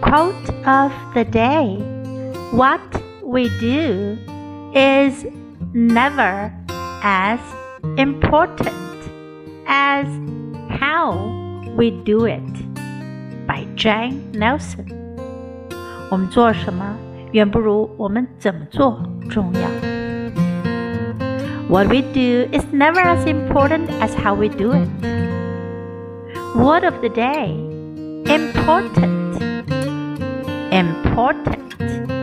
Quote of the day What we do is never as important as how we do it by Jane Nelson 我们做什么远不如我们怎么做重要 What we do is never as important as how we do it. Word of the day important. Important.